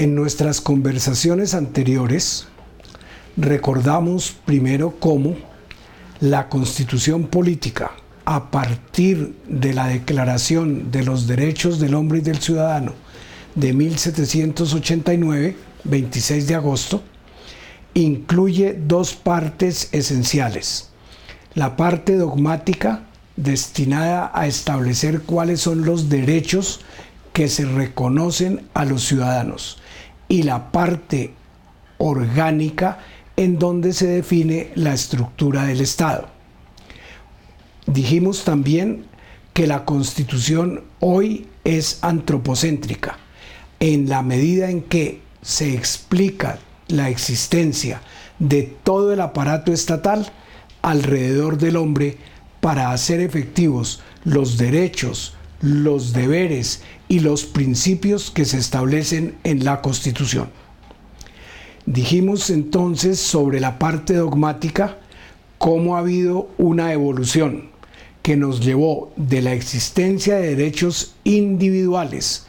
En nuestras conversaciones anteriores recordamos primero cómo la constitución política, a partir de la Declaración de los Derechos del Hombre y del Ciudadano de 1789, 26 de agosto, incluye dos partes esenciales. La parte dogmática, destinada a establecer cuáles son los derechos que se reconocen a los ciudadanos, y la parte orgánica, en donde se define la estructura del Estado. Dijimos también que la constitución hoy es antropocéntrica, en la medida en que se explica la existencia de todo el aparato estatal alrededor del hombre para hacer efectivos los derechos, los deberes y los principios que se establecen en la Constitución. Dijimos entonces sobre la parte dogmática cómo ha habido una evolución que nos llevó de la existencia de derechos individuales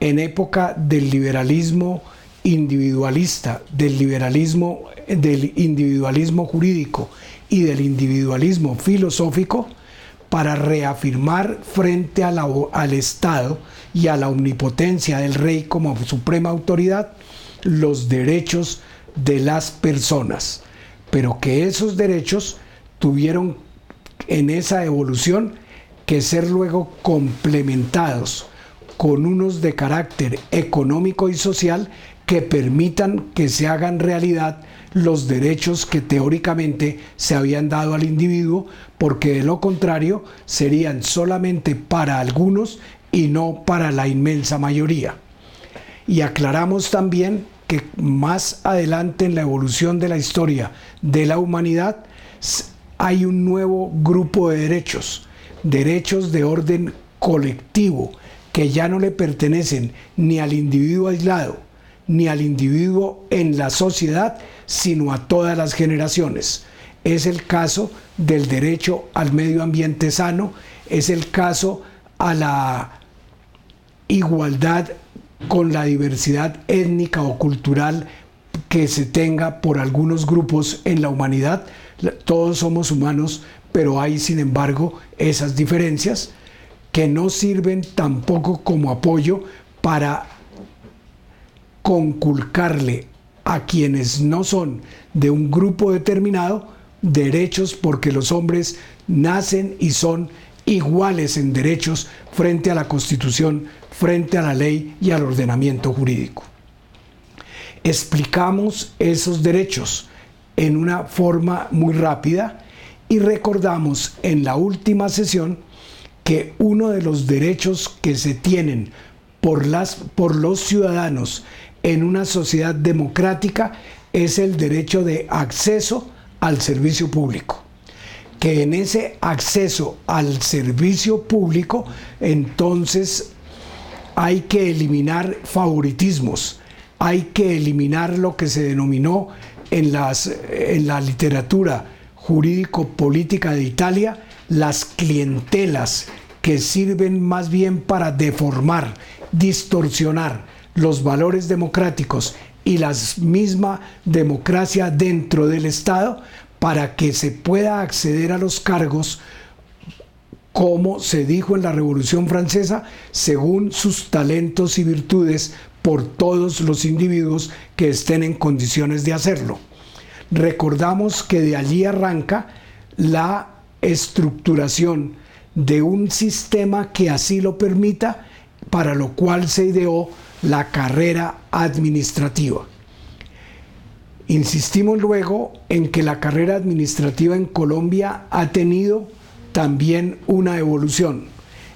en época del liberalismo individualista, del liberalismo, del individualismo jurídico y del individualismo filosófico para reafirmar frente al Estado y a la omnipotencia del rey como suprema autoridad los derechos de las personas, pero que esos derechos tuvieron en esa evolución que ser luego complementados con unos de carácter económico y social que permitan que se hagan realidad los derechos que teóricamente se habían dado al individuo, porque de lo contrario serían solamente para algunos y no para la inmensa mayoría. Y aclaramos también que más adelante en la evolución de la historia de la humanidad hay un nuevo grupo de derechos, derechos de orden colectivo, que ya no le pertenecen ni al individuo aislado, ni al individuo en la sociedad, sino a todas las generaciones. Es el caso del derecho al medio ambiente sano, es el caso a la igualdad con la diversidad étnica o cultural que se tenga por algunos grupos en la humanidad. Todos somos humanos, pero hay sin embargo esas diferencias que no sirven tampoco como apoyo para conculcarle a quienes no son de un grupo determinado derechos porque los hombres nacen y son iguales en derechos frente a la Constitución, frente a la ley y al ordenamiento jurídico. Explicamos esos derechos en una forma muy rápida y recordamos en la última sesión que uno de los derechos que se tienen por, las, por los ciudadanos en una sociedad democrática es el derecho de acceso al servicio público. Que en ese acceso al servicio público entonces hay que eliminar favoritismos, hay que eliminar lo que se denominó en, las, en la literatura jurídico-política de Italia las clientelas que sirven más bien para deformar, distorsionar los valores democráticos y la misma democracia dentro del Estado para que se pueda acceder a los cargos como se dijo en la Revolución Francesa, según sus talentos y virtudes por todos los individuos que estén en condiciones de hacerlo. Recordamos que de allí arranca la estructuración de un sistema que así lo permita, para lo cual se ideó la carrera administrativa. Insistimos luego en que la carrera administrativa en Colombia ha tenido también una evolución.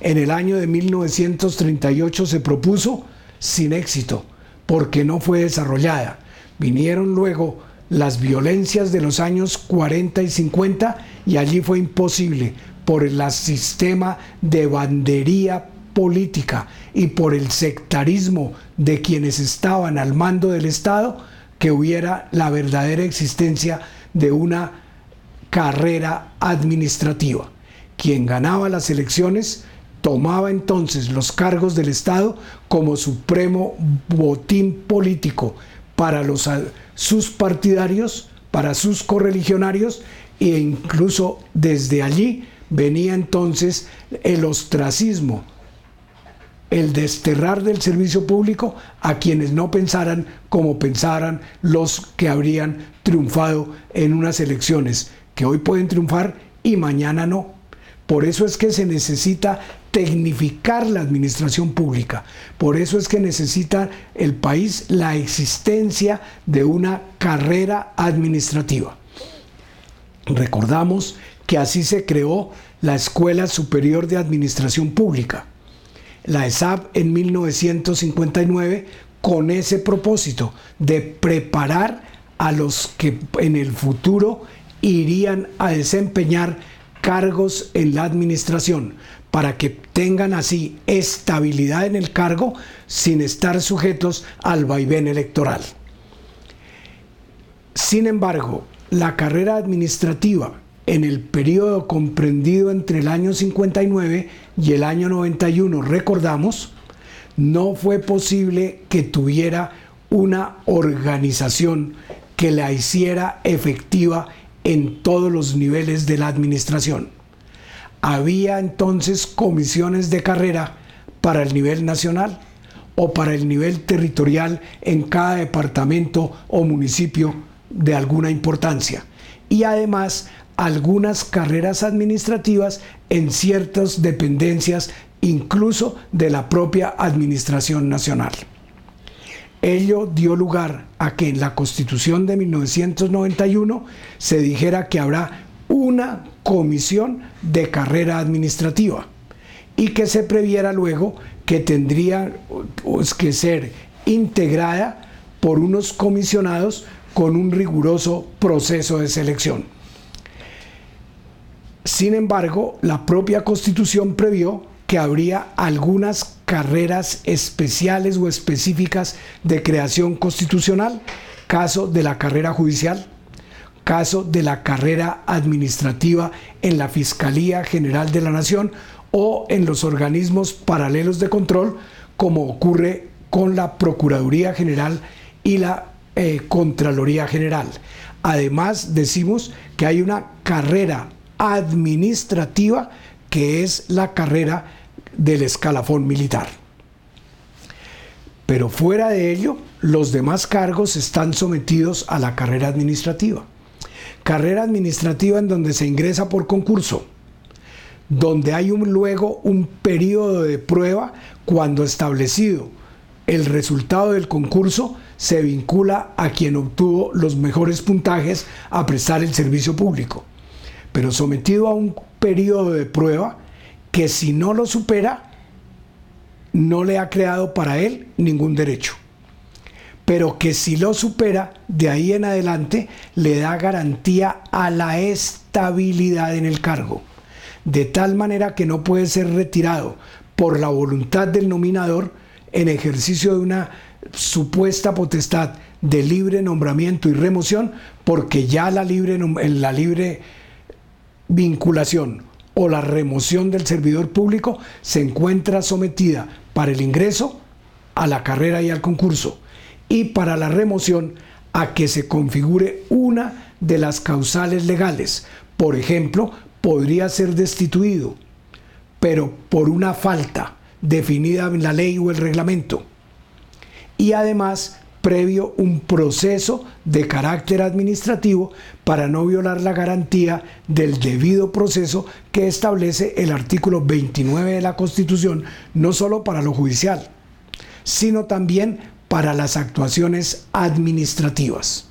En el año de 1938 se propuso sin éxito porque no fue desarrollada. Vinieron luego las violencias de los años 40 y 50 y allí fue imposible por el sistema de bandería política y por el sectarismo de quienes estaban al mando del Estado que hubiera la verdadera existencia de una carrera administrativa. Quien ganaba las elecciones tomaba entonces los cargos del Estado como supremo botín político para los, sus partidarios, para sus correligionarios e incluso desde allí venía entonces el ostracismo, el desterrar del servicio público a quienes no pensaran como pensaran los que habrían triunfado en unas elecciones, que hoy pueden triunfar y mañana no. Por eso es que se necesita tecnificar la administración pública. Por eso es que necesita el país la existencia de una carrera administrativa. Recordamos que así se creó la Escuela Superior de Administración Pública, la ESAP en 1959, con ese propósito de preparar a los que en el futuro irían a desempeñar cargos en la administración para que tengan así estabilidad en el cargo sin estar sujetos al vaivén electoral. Sin embargo, la carrera administrativa en el periodo comprendido entre el año 59 y el año 91, recordamos, no fue posible que tuviera una organización que la hiciera efectiva en todos los niveles de la administración. Había entonces comisiones de carrera para el nivel nacional o para el nivel territorial en cada departamento o municipio de alguna importancia. Y además algunas carreras administrativas en ciertas dependencias incluso de la propia Administración Nacional. Ello dio lugar a que en la Constitución de 1991 se dijera que habrá una comisión de carrera administrativa y que se previera luego que tendría que ser integrada por unos comisionados con un riguroso proceso de selección. Sin embargo, la propia Constitución previó que habría algunas carreras especiales o específicas de creación constitucional, caso de la carrera judicial, caso de la carrera administrativa en la Fiscalía General de la Nación o en los organismos paralelos de control, como ocurre con la Procuraduría General y la eh, Contraloría General. Además, decimos que hay una carrera administrativa que es la carrera del escalafón militar. Pero fuera de ello, los demás cargos están sometidos a la carrera administrativa. Carrera administrativa en donde se ingresa por concurso, donde hay luego un periodo de prueba cuando establecido el resultado del concurso se vincula a quien obtuvo los mejores puntajes a prestar el servicio público. Pero sometido a un periodo de prueba que si no lo supera, no le ha creado para él ningún derecho. Pero que si lo supera, de ahí en adelante le da garantía a la estabilidad en el cargo. De tal manera que no puede ser retirado por la voluntad del nominador en ejercicio de una supuesta potestad de libre nombramiento y remoción, porque ya la libre, la libre vinculación o la remoción del servidor público se encuentra sometida para el ingreso a la carrera y al concurso y para la remoción a que se configure una de las causales legales. Por ejemplo, podría ser destituido, pero por una falta definida en la ley o el reglamento. Y además previo un proceso de carácter administrativo para no violar la garantía del debido proceso que establece el artículo 29 de la Constitución, no solo para lo judicial, sino también para las actuaciones administrativas.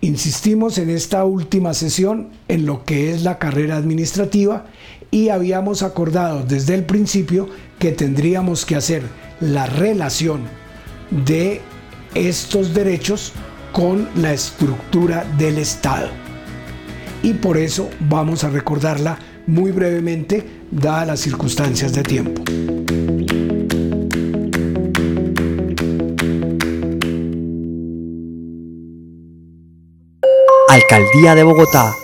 Insistimos en esta última sesión en lo que es la carrera administrativa y habíamos acordado desde el principio que tendríamos que hacer la relación de estos derechos con la estructura del Estado. Y por eso vamos a recordarla muy brevemente, dadas las circunstancias de tiempo. Alcaldía de Bogotá